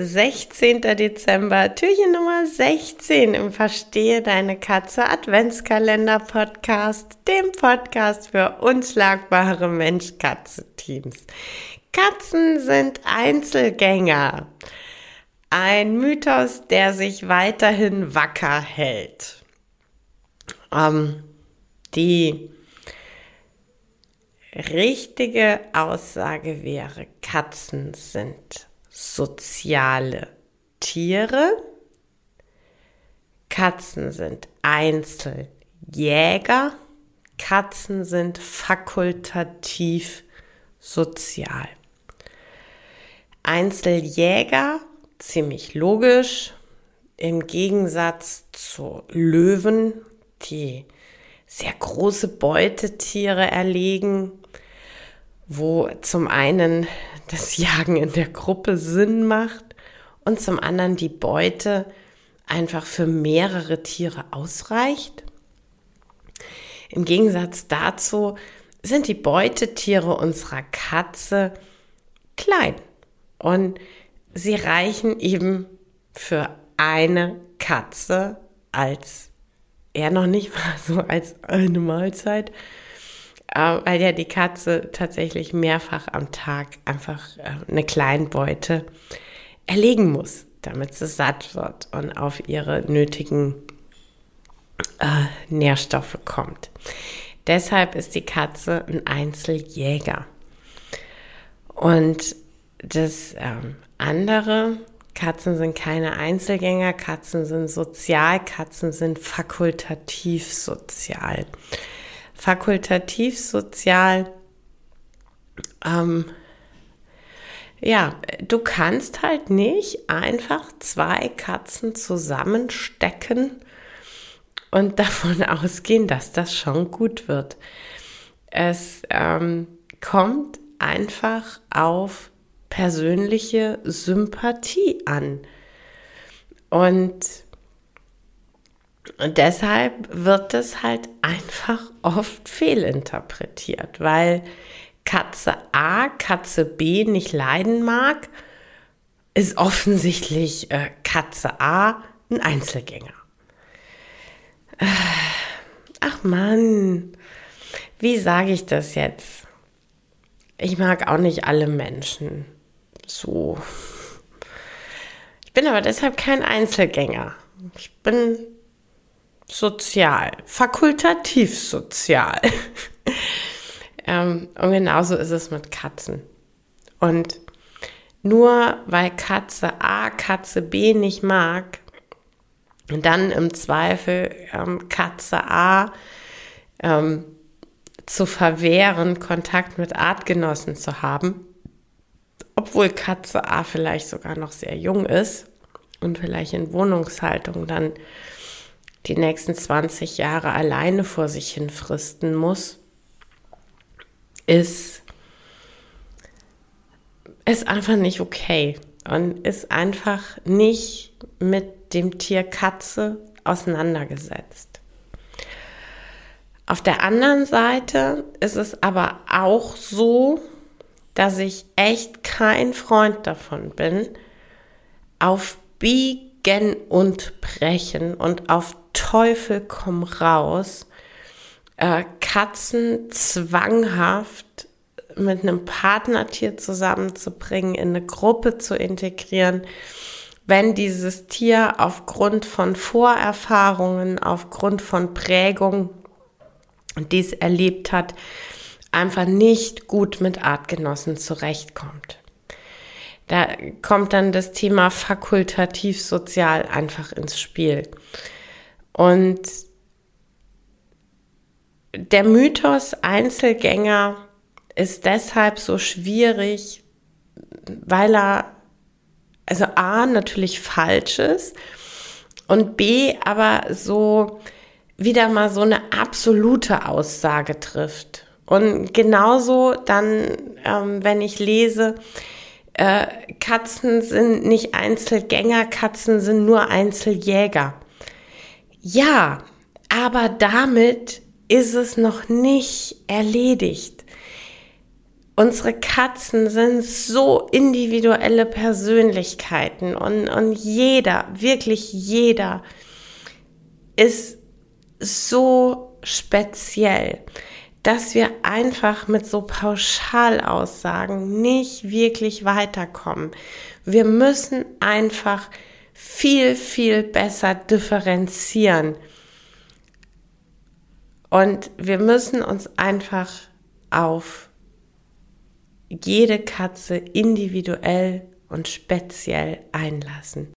16. Dezember, Türchen Nummer 16 im Verstehe deine Katze Adventskalender Podcast, dem Podcast für unschlagbare Mensch-Katze-Teams. Katzen sind Einzelgänger. Ein Mythos, der sich weiterhin wacker hält. Ähm, die richtige Aussage wäre, Katzen sind soziale Tiere. Katzen sind Einzeljäger. Katzen sind fakultativ sozial. Einzeljäger, ziemlich logisch, im Gegensatz zu Löwen, die sehr große Beutetiere erlegen, wo zum einen das Jagen in der Gruppe Sinn macht und zum anderen die Beute einfach für mehrere Tiere ausreicht. Im Gegensatz dazu sind die Beutetiere unserer Katze klein und sie reichen eben für eine Katze als eher noch nicht mal so als eine Mahlzeit, äh, weil ja die Katze tatsächlich mehrfach am Tag einfach äh, eine Kleinbeute erlegen muss, damit sie satt wird und auf ihre nötigen äh, Nährstoffe kommt. Deshalb ist die Katze ein Einzeljäger. Und das ähm, andere, Katzen sind keine Einzelgänger, Katzen sind sozial, Katzen sind fakultativ sozial. Fakultativ sozial, ähm, ja, du kannst halt nicht einfach zwei Katzen zusammenstecken und davon ausgehen, dass das schon gut wird. Es ähm, kommt einfach auf persönliche Sympathie an. Und deshalb wird es halt einfach oft fehlinterpretiert, weil Katze A Katze B nicht leiden mag, ist offensichtlich äh, Katze A ein Einzelgänger. Ach Mann, wie sage ich das jetzt? Ich mag auch nicht alle Menschen so. Ich bin aber deshalb kein Einzelgänger. Ich bin sozial, fakultativ sozial. ähm, und genauso ist es mit Katzen. Und nur weil Katze A Katze B nicht mag, dann im Zweifel ähm, Katze A ähm, zu verwehren, Kontakt mit Artgenossen zu haben, obwohl Katze A vielleicht sogar noch sehr jung ist und vielleicht in Wohnungshaltung dann die nächsten 20 Jahre alleine vor sich hin fristen muss, ist, ist einfach nicht okay und ist einfach nicht mit dem Tier Katze auseinandergesetzt. Auf der anderen Seite ist es aber auch so, dass ich echt kein Freund davon bin, auf Biegen und Brechen und auf Teufel komm raus, äh, Katzen zwanghaft mit einem Partnertier zusammenzubringen, in eine Gruppe zu integrieren, wenn dieses Tier aufgrund von Vorerfahrungen, aufgrund von Prägung, dies erlebt hat, einfach nicht gut mit Artgenossen zurechtkommt. Da kommt dann das Thema fakultativ sozial einfach ins Spiel. Und der Mythos Einzelgänger ist deshalb so schwierig, weil er also A, natürlich Falsches und B, aber so wieder mal so eine absolute Aussage trifft. Und genauso dann, ähm, wenn ich lese, äh, Katzen sind nicht Einzelgänger, Katzen sind nur Einzeljäger. Ja, aber damit ist es noch nicht erledigt. unsere Katzen sind so individuelle Persönlichkeiten und, und jeder, wirklich jeder ist so speziell, dass wir einfach mit so Pauschalaussagen nicht wirklich weiterkommen. Wir müssen einfach viel, viel besser differenzieren. Und wir müssen uns einfach auf jede Katze individuell und speziell einlassen.